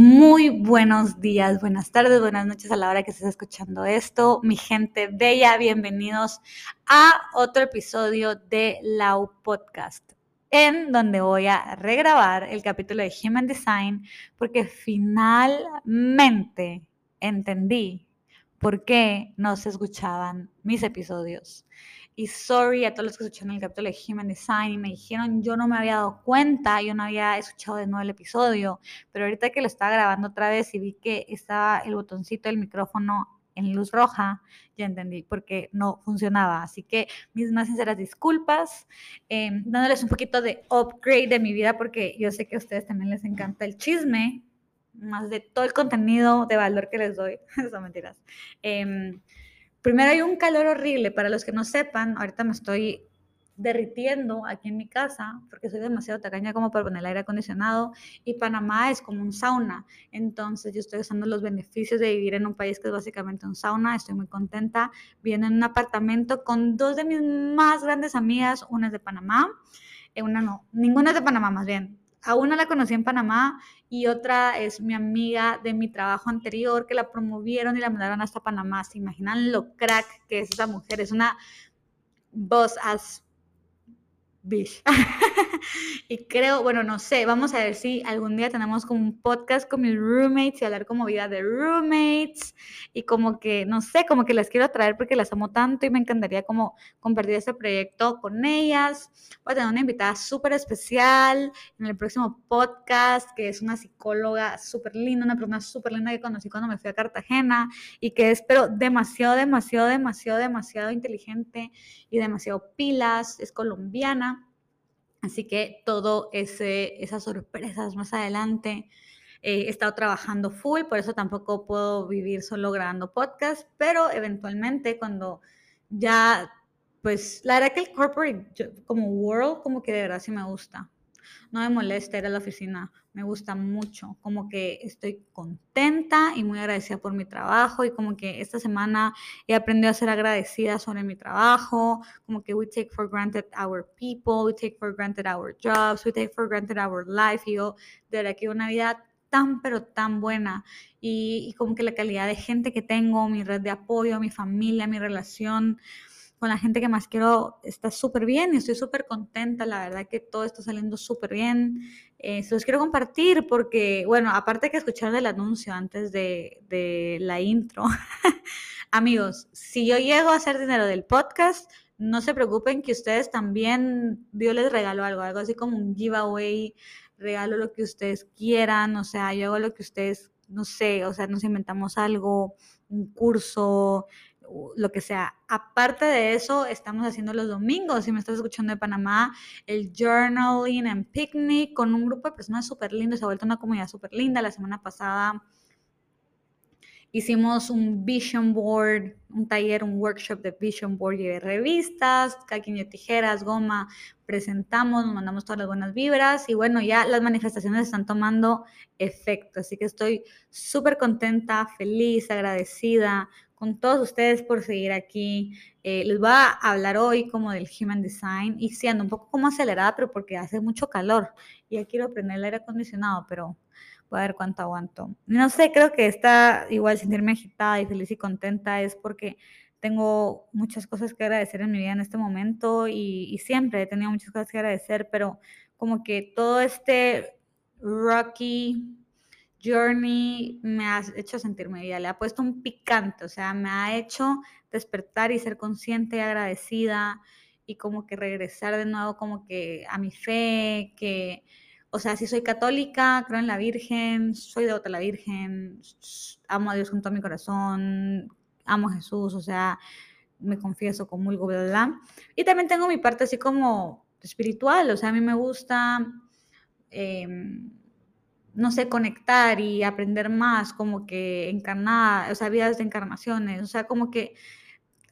Muy buenos días, buenas tardes, buenas noches a la hora que estés escuchando esto. Mi gente bella, bienvenidos a otro episodio de Lau Podcast, en donde voy a regrabar el capítulo de Human Design porque finalmente entendí por qué no se escuchaban mis episodios. Y sorry a todos los que escucharon el capítulo de Human Design y me dijeron, yo no me había dado cuenta, yo no había escuchado de nuevo el episodio, pero ahorita que lo estaba grabando otra vez y vi que estaba el botoncito del micrófono en luz roja, ya entendí porque no funcionaba. Así que mis más sinceras disculpas, em, dándoles un poquito de upgrade de mi vida porque yo sé que a ustedes también les encanta el chisme, más de todo el contenido de valor que les doy. Son mentiras. Eh, Primero hay un calor horrible, para los que no sepan, ahorita me estoy derritiendo aquí en mi casa porque soy demasiado tacaña como para poner el aire acondicionado y Panamá es como un sauna. Entonces yo estoy usando los beneficios de vivir en un país que es básicamente un sauna. Estoy muy contenta. Vivo en un apartamento con dos de mis más grandes amigas. Una es de Panamá, eh, una no, ninguna es de Panamá más bien. A una la conocí en Panamá y otra es mi amiga de mi trabajo anterior que la promovieron y la mandaron hasta Panamá. ¿Se imaginan lo crack que es esa mujer? Es una boss as y creo, bueno, no sé, vamos a ver si algún día tenemos como un podcast con mis roommates y hablar como vida de roommates y como que, no sé, como que las quiero traer porque las amo tanto y me encantaría como compartir este proyecto con ellas. Voy a tener una invitada súper especial en el próximo podcast, que es una psicóloga súper linda, una persona súper linda que conocí cuando me fui a Cartagena y que es, pero demasiado, demasiado, demasiado, demasiado inteligente y demasiado pilas, es colombiana Así que todo ese, esas sorpresas más adelante. Eh, he estado trabajando full, por eso tampoco puedo vivir solo grabando podcast, pero eventualmente cuando ya, pues la verdad que el corporate como world como que de verdad sí me gusta no me molesta ir a la oficina, me gusta mucho, como que estoy contenta y muy agradecida por mi trabajo y como que esta semana he aprendido a ser agradecida sobre mi trabajo, como que we take for granted our people, we take for granted our jobs, we take for granted our life. Y yo de verdad que una vida tan pero tan buena. Y, y como que la calidad de gente que tengo, mi red de apoyo, mi familia, mi relación, con la gente que más quiero está súper bien y estoy súper contenta, la verdad que todo está saliendo súper bien. Eh, se los quiero compartir porque, bueno, aparte que escuchar el anuncio antes de, de la intro, amigos, si yo llego a hacer dinero del podcast, no se preocupen que ustedes también, yo les regalo algo, algo así como un giveaway, regalo lo que ustedes quieran, o sea, yo hago lo que ustedes, no sé, o sea, nos inventamos algo, un curso, lo que sea. Aparte de eso, estamos haciendo los domingos, si me estás escuchando de Panamá, el Journaling and Picnic con un grupo de personas súper lindos, se ha vuelto una comunidad súper linda. La semana pasada hicimos un vision board, un taller, un workshop de vision board de revistas, caquiño tijeras, goma, presentamos, nos mandamos todas las buenas vibras y bueno, ya las manifestaciones están tomando efecto, así que estoy súper contenta, feliz, agradecida con todos ustedes por seguir aquí. Eh, les voy a hablar hoy como del Human Design y siendo un poco como acelerada, pero porque hace mucho calor ya quiero prender el aire acondicionado, pero voy a ver cuánto aguanto. No sé, creo que está igual sentirme agitada y feliz y contenta es porque tengo muchas cosas que agradecer en mi vida en este momento y siempre he tenido muchas cosas que agradecer, pero como que todo este rocky Journey me ha hecho sentirme bien, le ha puesto un picante, o sea, me ha hecho despertar y ser consciente y agradecida y como que regresar de nuevo como que a mi fe, que, o sea, si soy católica, creo en la Virgen, soy devota a la Virgen, amo a Dios con todo mi corazón, amo a Jesús, o sea, me confieso, comulgo, bla, bla. Y también tengo mi parte así como espiritual, o sea, a mí me gusta... Eh, no sé, conectar y aprender más, como que encarnar, o sea, vidas de encarnaciones, o sea, como que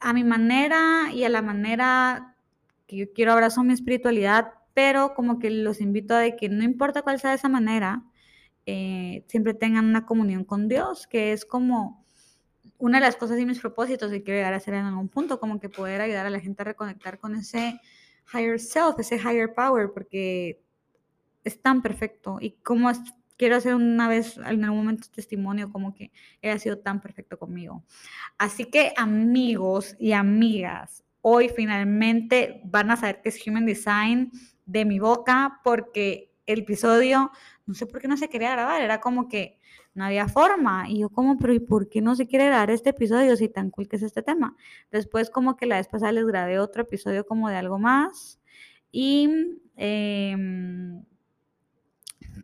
a mi manera y a la manera que yo quiero abrazo mi espiritualidad, pero como que los invito a que no importa cuál sea esa manera, eh, siempre tengan una comunión con Dios, que es como una de las cosas y mis propósitos que quiero llegar a hacer en algún punto, como que poder ayudar a la gente a reconectar con ese higher self, ese higher power, porque es tan perfecto. Y como es quiero hacer una vez, en algún momento, testimonio como que haya sido tan perfecto conmigo. Así que amigos y amigas, hoy finalmente van a saber qué es Human Design de mi boca porque el episodio, no sé por qué no se quería grabar, era como que no había forma. Y yo como, pero ¿y por qué no se quiere grabar este episodio si tan cool que es este tema? Después como que la vez pasada les grabé otro episodio como de algo más. Y em,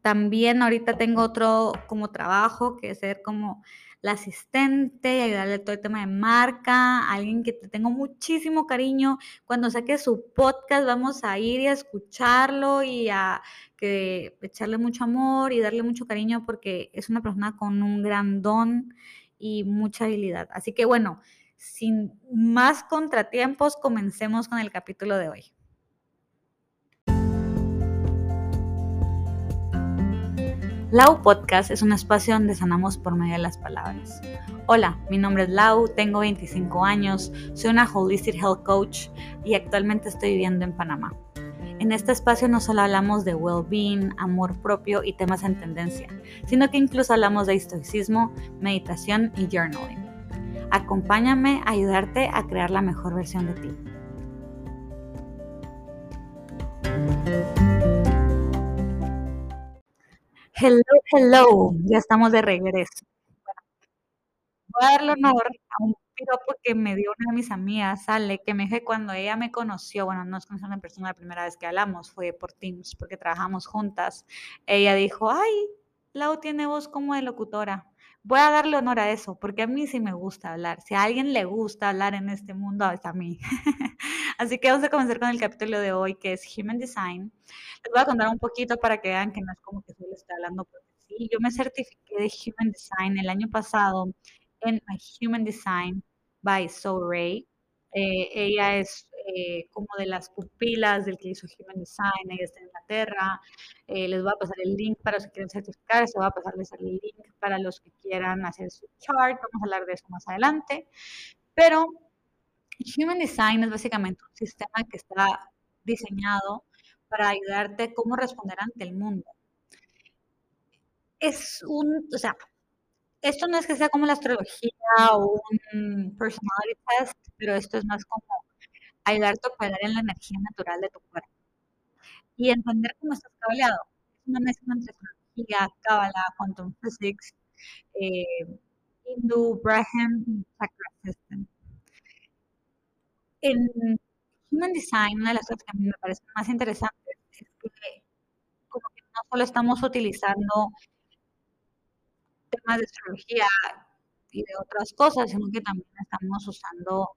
también ahorita tengo otro como trabajo que es ser como la asistente y ayudarle todo el tema de marca, alguien que te tengo muchísimo cariño. Cuando saque su podcast vamos a ir y a escucharlo y a que echarle mucho amor y darle mucho cariño porque es una persona con un gran don y mucha habilidad. Así que bueno, sin más contratiempos, comencemos con el capítulo de hoy. Lau Podcast es un espacio donde sanamos por medio de las palabras. Hola, mi nombre es Lau, tengo 25 años, soy una Holistic Health Coach y actualmente estoy viviendo en Panamá. En este espacio no solo hablamos de well-being, amor propio y temas en tendencia, sino que incluso hablamos de estoicismo, meditación y journaling. Acompáñame a ayudarte a crear la mejor versión de ti. Hello, ya estamos de regreso. voy a darle honor a un piropo que me dio una de mis amigas, Ale, que me dije cuando ella me conoció, bueno, no nos conocimos en persona la primera vez que hablamos, fue por Teams, porque trabajamos juntas. Ella dijo, ay, Lau tiene voz como de locutora. Voy a darle honor a eso, porque a mí sí me gusta hablar. Si a alguien le gusta hablar en este mundo, es a mí. Así que vamos a comenzar con el capítulo de hoy, que es Human Design. Les voy a contar un poquito para que vean que no es como que solo estoy hablando porque sí. Yo me certifiqué de Human Design el año pasado en Human Design by So Ray. Eh, ella es eh, como de las pupilas del que hizo Human Design, ella está en Inglaterra. Eh, les voy a pasar el link para los que quieren certificar, se va a pasarles el link para los que quieran hacer su chart, vamos a hablar de eso más adelante. Pero Human Design es básicamente un sistema que está diseñado para ayudarte a cómo responder ante el mundo. Es un, o sea, esto no es que sea como la astrología o un personality test, pero esto es más como ayudarte a operar en la energía natural de tu cuerpo. Y entender cómo estás cableado. Es una mezcla entre astrología, cábala, quantum physics, eh, Hindu, Brahman y Chakra System. En Human Design, una de las cosas que a mí me parecen más interesantes es que como que no solo estamos utilizando temas de astrología y de otras cosas, sino que también estamos usando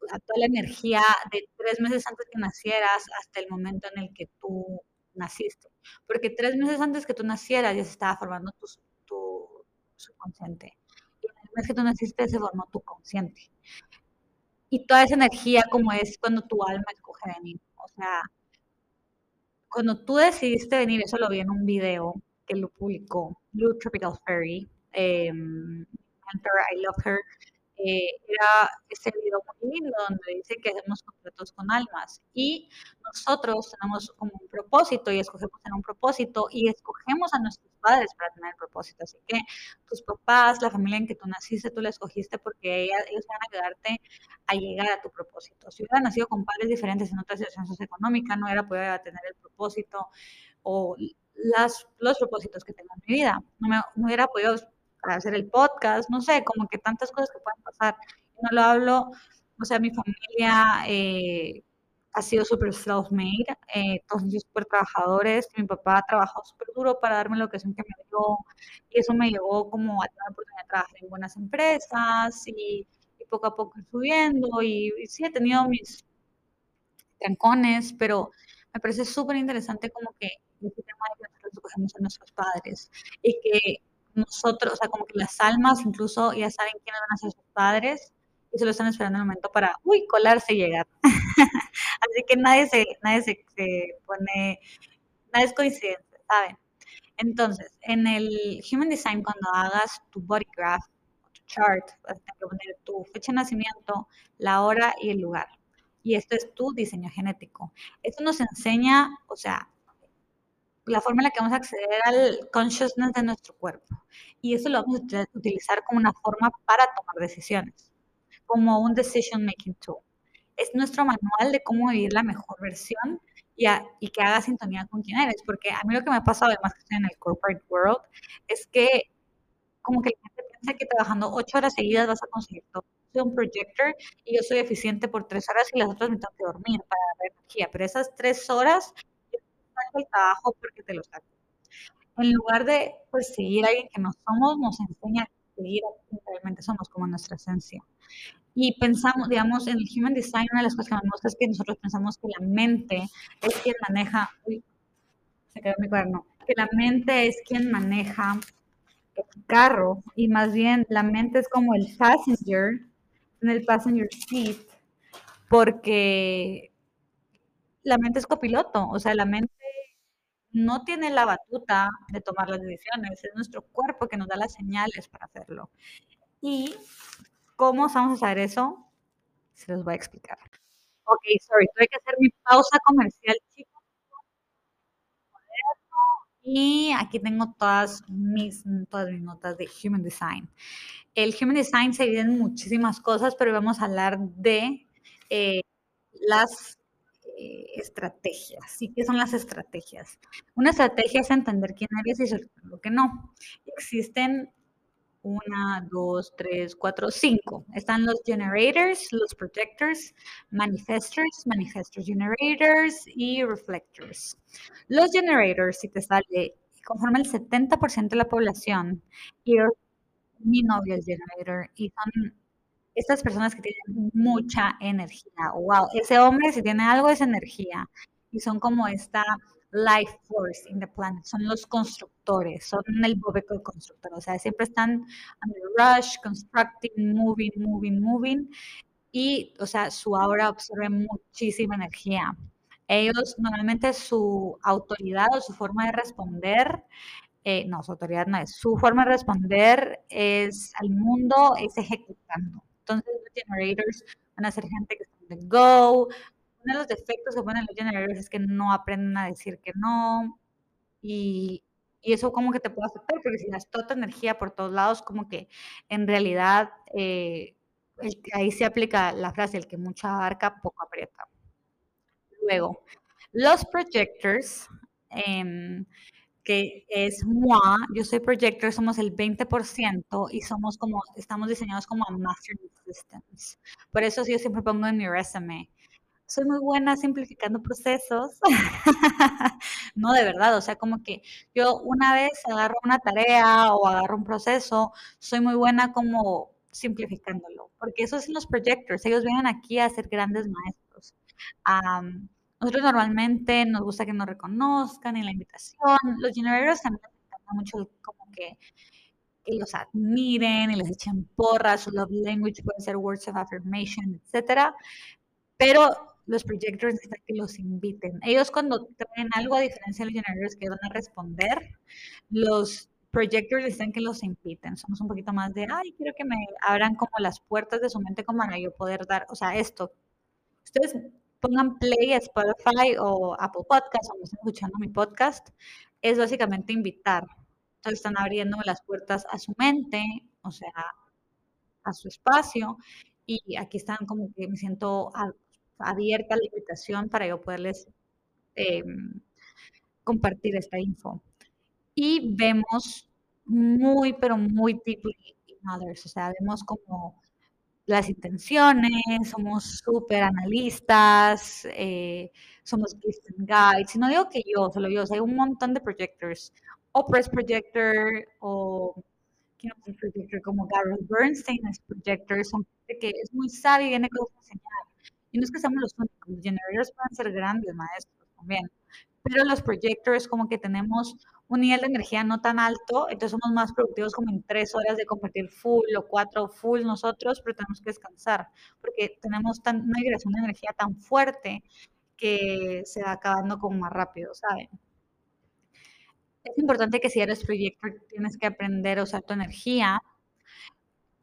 toda la energía de tres meses antes que nacieras hasta el momento en el que tú naciste. Porque tres meses antes que tú nacieras ya se estaba formando tu, tu subconsciente. Y en el mes que tú naciste se formó tu consciente. Y toda esa energía como es cuando tu alma escoge venir. O sea, cuando tú decidiste venir, eso lo vi en un video que lo publicó Blue Tropical Fairy, eh, I Love Her, eh, era ese video muy lindo donde dice que hacemos contratos con almas y nosotros tenemos como un propósito y escogemos en un propósito y escogemos a nuestros padres para tener el propósito. Así que tus papás, la familia en que tú naciste, tú la escogiste porque ellos van a ayudarte a llegar a tu propósito. Si hubiera nacido con padres diferentes en otra situación socioeconómica, no hubiera podido tener el propósito o las, los propósitos que tengo en mi vida. No, me, hubiera podido hacer el podcast, no sé, como que tantas cosas que pueden pasar. No lo hablo, o sea, mi familia eh, ha sido súper self-made, eh, todos son súper trabajadores, mi papá trabajó súper duro para darme la educación que me dio y eso me llevó como a tener la oportunidad de trabajar en buenas empresas y, poco a poco subiendo y, y sí he tenido mis trancones, pero me parece súper interesante como que que nosotros a nuestros padres y que nosotros, o sea, como que las almas incluso ya saben quiénes van a ser sus padres y se lo están esperando el momento para, uy, colarse y llegar. Así que nadie se, nadie se, pone, nada es coincidencia, ¿saben? Entonces, en el Human Design, cuando hagas tu body graph, tu chart, vas a tener que poner tu fecha de nacimiento, la hora y el lugar. Y esto es tu diseño genético. Esto nos enseña, o sea, la forma en la que vamos a acceder al consciousness de nuestro cuerpo. Y eso lo vamos a utilizar como una forma para tomar decisiones, como un decision making tool. Es nuestro manual de cómo vivir la mejor versión y, y que haga sintonía con quién eres. Porque a mí lo que me ha pasado, además que estoy en el corporate world, es que como que la gente piensa que trabajando ocho horas seguidas vas a conseguir todo. Soy un projector y yo soy eficiente por tres horas y las otras me tengo que dormir para dar energía. Pero esas tres horas el trabajo porque te lo saco. En lugar de perseguir a alguien que no somos, nos enseña a seguir a quien realmente somos como nuestra esencia. Y pensamos, digamos, en el Human Design, una de las cosas que me gusta es que nosotros pensamos que la mente es quien maneja, uy, se quedó mi cuaderno, que la mente es quien maneja el carro y más bien la mente es como el passenger en el passenger seat porque la mente es copiloto, o sea, la mente no tiene la batuta de tomar las decisiones, es nuestro cuerpo que nos da las señales para hacerlo. ¿Y cómo vamos a saber eso? Se los voy a explicar. Ok, sorry, tuve que hacer mi pausa comercial, chicos. Y aquí tengo todas mis, todas mis notas de Human Design. El Human Design se divide en muchísimas cosas, pero vamos a hablar de eh, las eh, estrategias. ¿Sí? ¿Qué son las estrategias? Una estrategia es entender quién eres y lo que no. Existen una, dos, tres, cuatro, cinco. Están los generators, los projectors, manifestors, manifestor generators y reflectors. Los generators, si te sale, conforman el 70% de la población. Y mi novio es generator y son estas personas que tienen mucha energía. Wow, ese hombre si tiene algo es energía. Y son como esta life force in the planet. Son los constructores, son el bobeco constructor. O sea, siempre están under rush, constructing, moving, moving, moving. Y, o sea, su aura absorbe muchísima energía. Ellos normalmente su autoridad o su forma de responder eh, no, su autoridad no es. Su forma de responder es al mundo, es ejecutando. Entonces, los generators van a ser gente que están de go. Uno de los defectos que ponen los generators es que no aprenden a decir que no. Y, y eso como que te puede afectar, porque si das toda energía por todos lados, como que en realidad eh, ahí se aplica la frase, el que mucho abarca, poco aprieta. Luego, los projectors, eh, es MOA, yo soy projector, somos el 20% y somos como, estamos diseñados como Master Systems. Por eso yo siempre pongo en mi resume, soy muy buena simplificando procesos. no, de verdad, o sea, como que yo una vez agarro una tarea o agarro un proceso, soy muy buena como simplificándolo, porque eso son los projectors, ellos vienen aquí a ser grandes maestros. Nosotros normalmente nos gusta que nos reconozcan en la invitación. Los generators también les encanta mucho como que, que los admiren y les echen porras. Su love language puede ser words of affirmation, etc. Pero los projectors necesitan que los inviten. Ellos cuando traen algo, a diferencia de los generators que van a responder, los projectors necesitan que los inviten. Somos un poquito más de, ay, quiero que me abran como las puertas de su mente como para yo poder dar, o sea, esto. Ustedes pongan play a Spotify o Apple Podcast, o están escuchando mi podcast, es básicamente invitar. Entonces están abriendo las puertas a su mente, o sea, a su espacio, y aquí están como que me siento abierta a la invitación para yo poderles em, compartir esta info. Y vemos muy, pero muy deeply in others, o sea, vemos como las intenciones, somos súper analistas, eh, somos Christian guides. Y no digo que yo, solo yo, hay un montón de projectors, o Press Projector, o ¿quién projector? Como Gareth Bernstein es projector, son gente que es muy sabia y viene con enseñar. Y no es que seamos los únicos, los generators pueden ser grandes maestros también, pero los projectors como que tenemos un nivel de energía no tan alto, entonces somos más productivos como en tres horas de compartir full o cuatro full nosotros, pero tenemos que descansar porque tenemos tan, una migración de energía tan fuerte que se va acabando como más rápido, ¿saben? Es importante que si eres proyector tienes que aprender a usar tu energía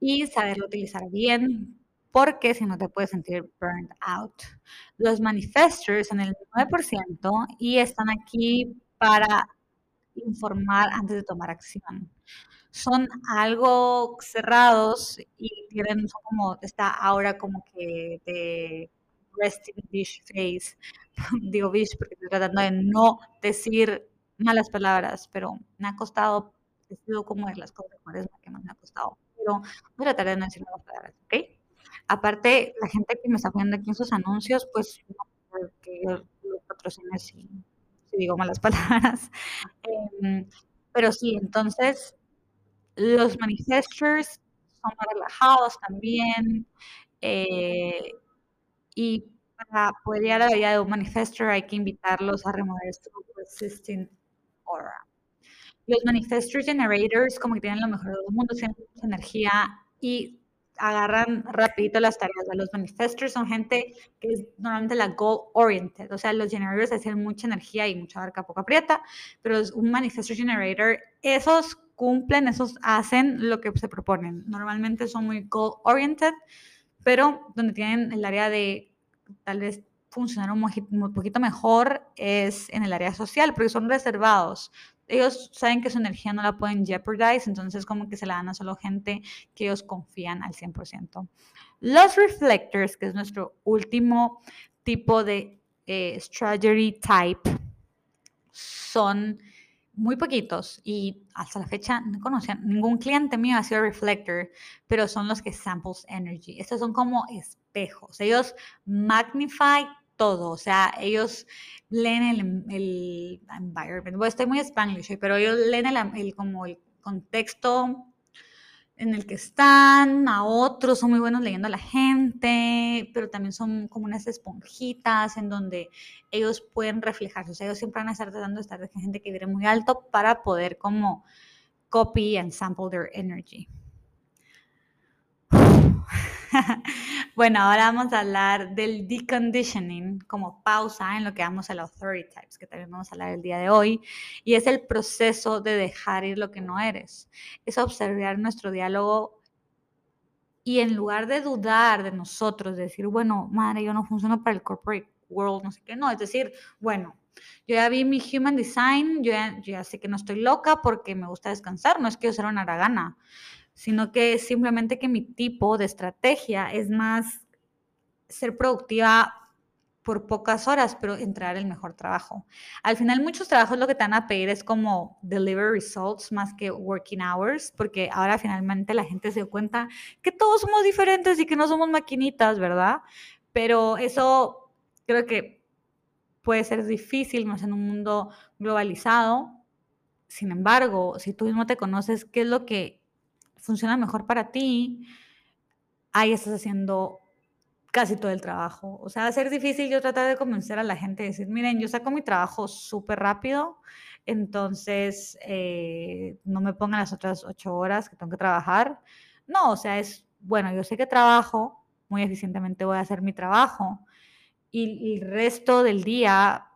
y saberlo utilizar bien, porque si no te puedes sentir burned out. Los manifestors en el 9% y están aquí para informar antes de tomar acción. Son algo cerrados y tienen como esta aura como que de resting bitch face. Digo bitch porque estoy tratando de no decir malas palabras, pero me ha costado, he sido como de las cosas que más me ha costado. Pero voy a tratar de no decir malas palabras, ¿ok? Aparte, la gente que me está poniendo aquí en sus anuncios, pues no que los patrocine si, si, digo malas palabras. Eh, pero sí, entonces los manifestors son más relajados también. Eh, y para poder llegar a la vida de un manifestor hay que invitarlos a remover su persistent aura. Los manifestor generators como que tienen lo mejor de los mundos, tienen mucha energía y agarran rapidito las tareas. Los manifestors son gente que es normalmente la goal oriented, o sea, los generators hacen mucha energía y mucha barca poco aprieta, pero un manifestor generator, esos cumplen, esos hacen lo que se proponen. Normalmente son muy goal oriented, pero donde tienen el área de tal vez funcionar un, un poquito mejor es en el área social, porque son reservados, ellos saben que su energía no la pueden jeopardize, entonces como que se la dan a solo gente que ellos confían al 100%. Los reflectors, que es nuestro último tipo de eh, strategy type, son muy poquitos y hasta la fecha no conocían, ningún cliente mío ha sido reflector, pero son los que samples energy. Estos son como espejos. Ellos magnify todo, o sea, ellos leen el, el environment, bueno, estoy muy spanglish, pero ellos leen el, como el contexto en el que están, a otros son muy buenos leyendo a la gente, pero también son como unas esponjitas en donde ellos pueden reflejarse, o sea, ellos siempre van a estar tratando de estar de gente que viene muy alto para poder como copy and sample their energy. bueno, ahora vamos a hablar del deconditioning como pausa en lo que vamos a los authority types, que también vamos a hablar el día de hoy, y es el proceso de dejar ir lo que no eres. Es observar nuestro diálogo y en lugar de dudar de nosotros, decir, bueno, madre, yo no funciono para el corporate world, no sé qué, no, es decir, bueno, yo ya vi mi human design, yo ya, yo ya sé que no estoy loca porque me gusta descansar, no es que yo sea una aragana sino que simplemente que mi tipo de estrategia es más ser productiva por pocas horas, pero entrar el mejor trabajo. Al final muchos trabajos lo que te van a pedir es como deliver results más que working hours, porque ahora finalmente la gente se dio cuenta que todos somos diferentes y que no somos maquinitas, ¿verdad? Pero eso creo que puede ser difícil más en un mundo globalizado. Sin embargo, si tú mismo te conoces qué es lo que funciona mejor para ti, ahí estás haciendo casi todo el trabajo. O sea, va a ser difícil yo tratar de convencer a la gente, de decir, miren, yo saco mi trabajo súper rápido, entonces eh, no me pongan las otras ocho horas que tengo que trabajar. No, o sea, es, bueno, yo sé que trabajo, muy eficientemente voy a hacer mi trabajo y el resto del día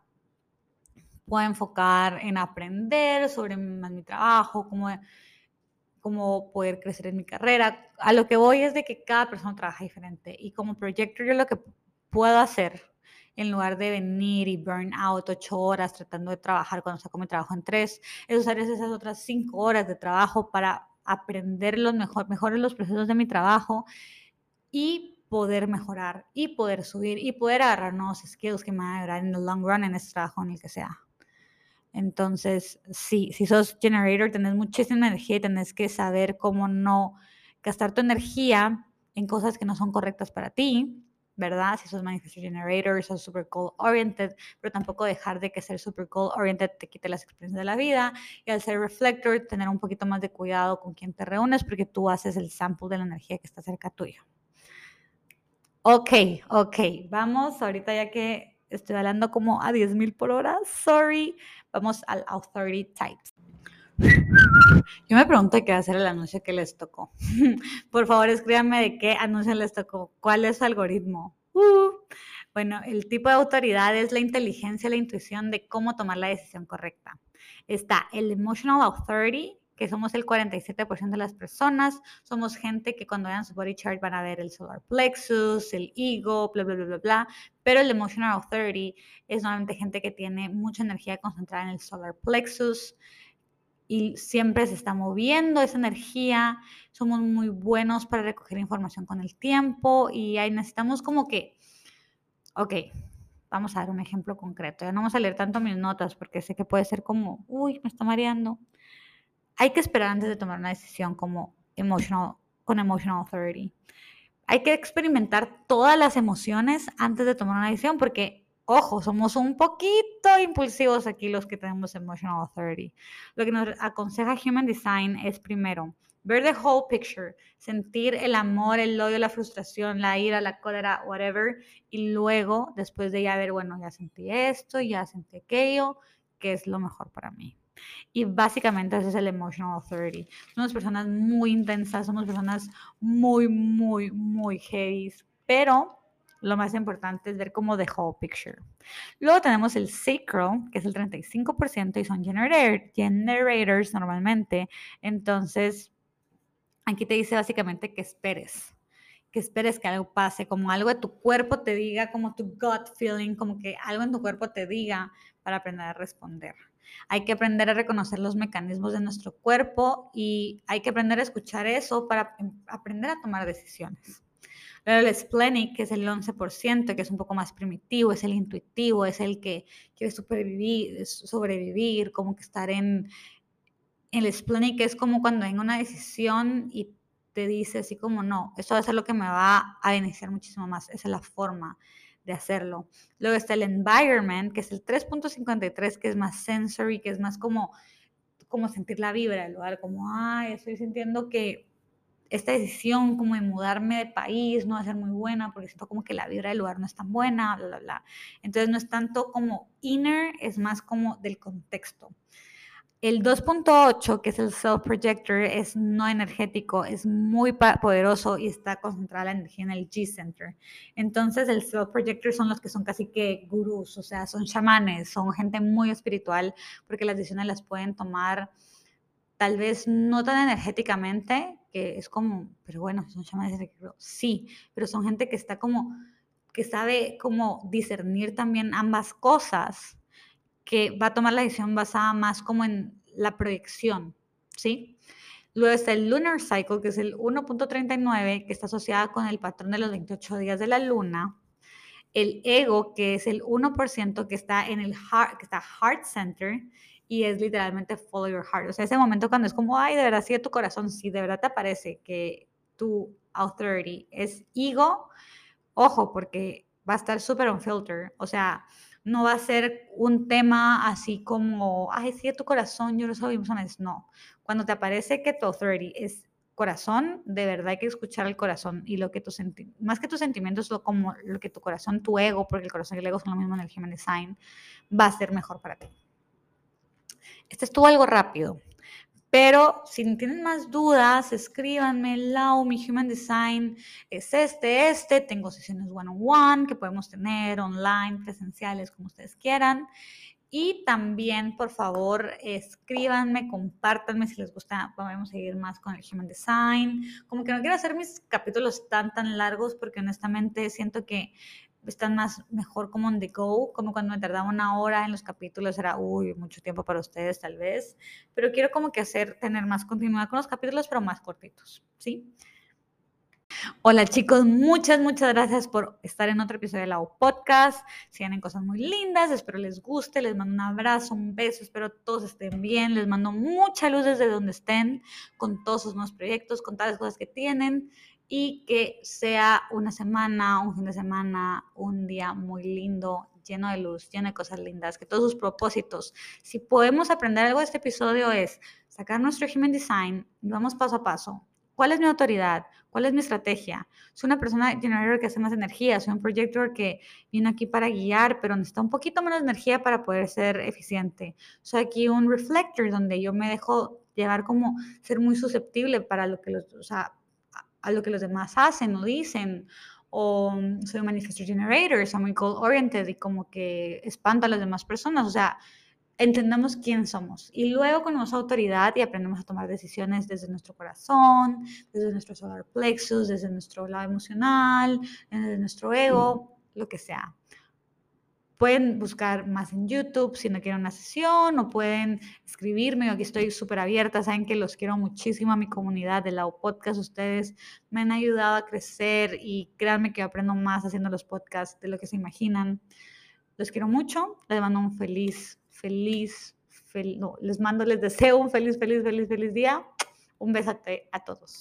puedo enfocar en aprender sobre mi, trabajo, cómo cómo poder crecer en mi carrera. A lo que voy es de que cada persona trabaja diferente y como projector yo lo que puedo hacer en lugar de venir y burn out ocho horas tratando de trabajar cuando saco mi trabajo en tres, es usar esas otras cinco horas de trabajo para aprender los mejor, mejores los procesos de mi trabajo y poder mejorar y poder subir y poder agarrar nuevos skills que me van a ayudar en el long run en ese trabajo en el que sea. Entonces, sí, si sos generator, tenés muchísima energía y tenés que saber cómo no gastar tu energía en cosas que no son correctas para ti, ¿verdad? Si sos manifestor generator, sos super goal oriented, pero tampoco dejar de que ser super goal oriented te quite las experiencias de la vida. Y al ser reflector, tener un poquito más de cuidado con quién te reúnes porque tú haces el sample de la energía que está cerca tuyo. Ok, ok, vamos ahorita ya que estoy hablando como a 10.000 por hora, sorry, Vamos al Authority Types. Yo me pregunto qué hacer el anuncio que les tocó. Por favor, escríbanme de qué anuncio les tocó, cuál es su algoritmo. Uh. Bueno, el tipo de autoridad es la inteligencia, la intuición de cómo tomar la decisión correcta. Está el Emotional Authority, que somos el 47% de las personas. Somos gente que cuando vean su body chart van a ver el solar plexus, el ego, bla, bla, bla, bla, bla. Pero el emotional authority es normalmente gente que tiene mucha energía concentrada en el solar plexus, y siempre se está moviendo esa energía. Somos muy buenos para recoger información con el tiempo y ahí necesitamos como que, ok, vamos a dar un ejemplo concreto. Ya no vamos a leer tanto mis notas porque sé que puede ser como, uy, me está mareando. Hay que esperar antes de tomar una decisión como emotional, con emotional authority. Hay que experimentar todas las emociones antes de tomar una decisión porque Ojo, somos un poquito impulsivos aquí los que tenemos Emotional Authority. Lo que nos aconseja Human Design es primero ver the whole picture, sentir el amor, el odio, la frustración, la ira, la cólera, whatever, y luego, después de ya ver, bueno, ya sentí esto, ya sentí aquello, ¿qué es lo mejor para mí? Y básicamente ese es el emotional authority. Somos personas muy intensas, somos personas muy, muy, muy heavy, pero lo más importante es ver como the whole picture. Luego tenemos el sacral, que es el 35% y son generators normalmente. Entonces, aquí te dice básicamente que esperes, que esperes que algo pase, como algo de tu cuerpo te diga, como tu gut feeling, como que algo en tu cuerpo te diga para aprender a responder. Hay que aprender a reconocer los mecanismos de nuestro cuerpo y hay que aprender a escuchar eso para aprender a tomar decisiones. Luego el splenic, que es el 11%, que es un poco más primitivo, es el intuitivo, es el que quiere sobrevivir, sobrevivir como que estar en... El splenic es como cuando hay una decisión y te dice así como, no, esto va a ser lo que me va a beneficiar muchísimo más, esa es la forma de hacerlo. Luego está el environment, que es el 3.53, que es más sensory, que es más como, como sentir la vibra del lugar, como, ay, estoy sintiendo que esta decisión como de mudarme de país no va a ser muy buena porque siento como que la vibra del lugar no es tan buena, bla, bla, bla. Entonces no es tanto como inner, es más como del contexto. El 2.8, que es el self projector, es no energético, es muy poderoso y está concentrada la energía en el G-center. Entonces, el self projector son los que son casi que gurús, o sea, son chamanes, son gente muy espiritual, porque las decisiones las pueden tomar tal vez no tan energéticamente, que es como, pero bueno, son chamanes sí, pero son gente que está como, que sabe como discernir también ambas cosas, que va a tomar la decisión basada más como en la proyección, ¿sí? Luego está el Lunar Cycle, que es el 1.39, que está asociada con el patrón de los 28 días de la luna. El ego, que es el 1%, que está en el heart, que está heart center, y es literalmente follow your heart. O sea, ese momento cuando es como, ay, de verdad sigue tu corazón, si de verdad te parece que tu authority es ego, ojo, porque va a estar súper on filter. O sea, no va a ser un tema así como, ay, sigue tu corazón, yo lo emociones. No. Cuando te aparece que tu authority es corazón, de verdad hay que escuchar el corazón y lo que tu más que tus sentimientos, lo, como lo que tu corazón, tu ego, porque el corazón y el ego son lo mismo en el Human Design, va a ser mejor para ti. Este estuvo algo rápido, pero si tienen más dudas, escríbanme, Lau, mi Human Design es este, este, tengo sesiones one-on-one que podemos tener online, presenciales, como ustedes quieran. Y también, por favor, escríbanme, compártanme si les gusta, podemos seguir más con el Human Design. Como que no quiero hacer mis capítulos tan, tan largos porque honestamente siento que están más mejor como on the go, como cuando me tardaba una hora en los capítulos, era, uy, mucho tiempo para ustedes tal vez, pero quiero como que hacer, tener más continuidad con los capítulos, pero más cortitos, ¿sí? Hola chicos, muchas, muchas gracias por estar en otro episodio de la Podcast. Sigan en cosas muy lindas, espero les guste, les mando un abrazo, un beso, espero todos estén bien, les mando mucha luz desde donde estén, con todos sus nuevos proyectos, con todas las cosas que tienen y que sea una semana, un fin de semana, un día muy lindo, lleno de luz, lleno de cosas lindas, que todos sus propósitos. Si podemos aprender algo de este episodio es sacar nuestro Human Design y vamos paso a paso. ¿Cuál es mi autoridad? ¿Cuál es mi estrategia? Soy una persona generator que hace más energía, soy un projector que viene aquí para guiar, pero necesita un poquito menos energía para poder ser eficiente. Soy aquí un reflector donde yo me dejo llevar como ser muy susceptible para lo que los, o a lo que los demás hacen o dicen, o mm, soy un manifestor generator, soy muy goal oriented y como que espanta a las demás personas, o sea, entendamos quién somos y luego con autoridad y aprendemos a tomar decisiones desde nuestro corazón, desde nuestro solar plexus, desde nuestro lado emocional, desde nuestro ego, lo que sea. Pueden buscar más en YouTube si no quieren una sesión o pueden escribirme. Aquí estoy súper abierta. Saben que los quiero muchísimo a mi comunidad de la Podcast. Ustedes me han ayudado a crecer y créanme que aprendo más haciendo los podcasts de lo que se imaginan. Los quiero mucho. Les mando un feliz, feliz, no, les mando, les deseo un feliz, feliz, feliz, feliz día. Un besote a todos.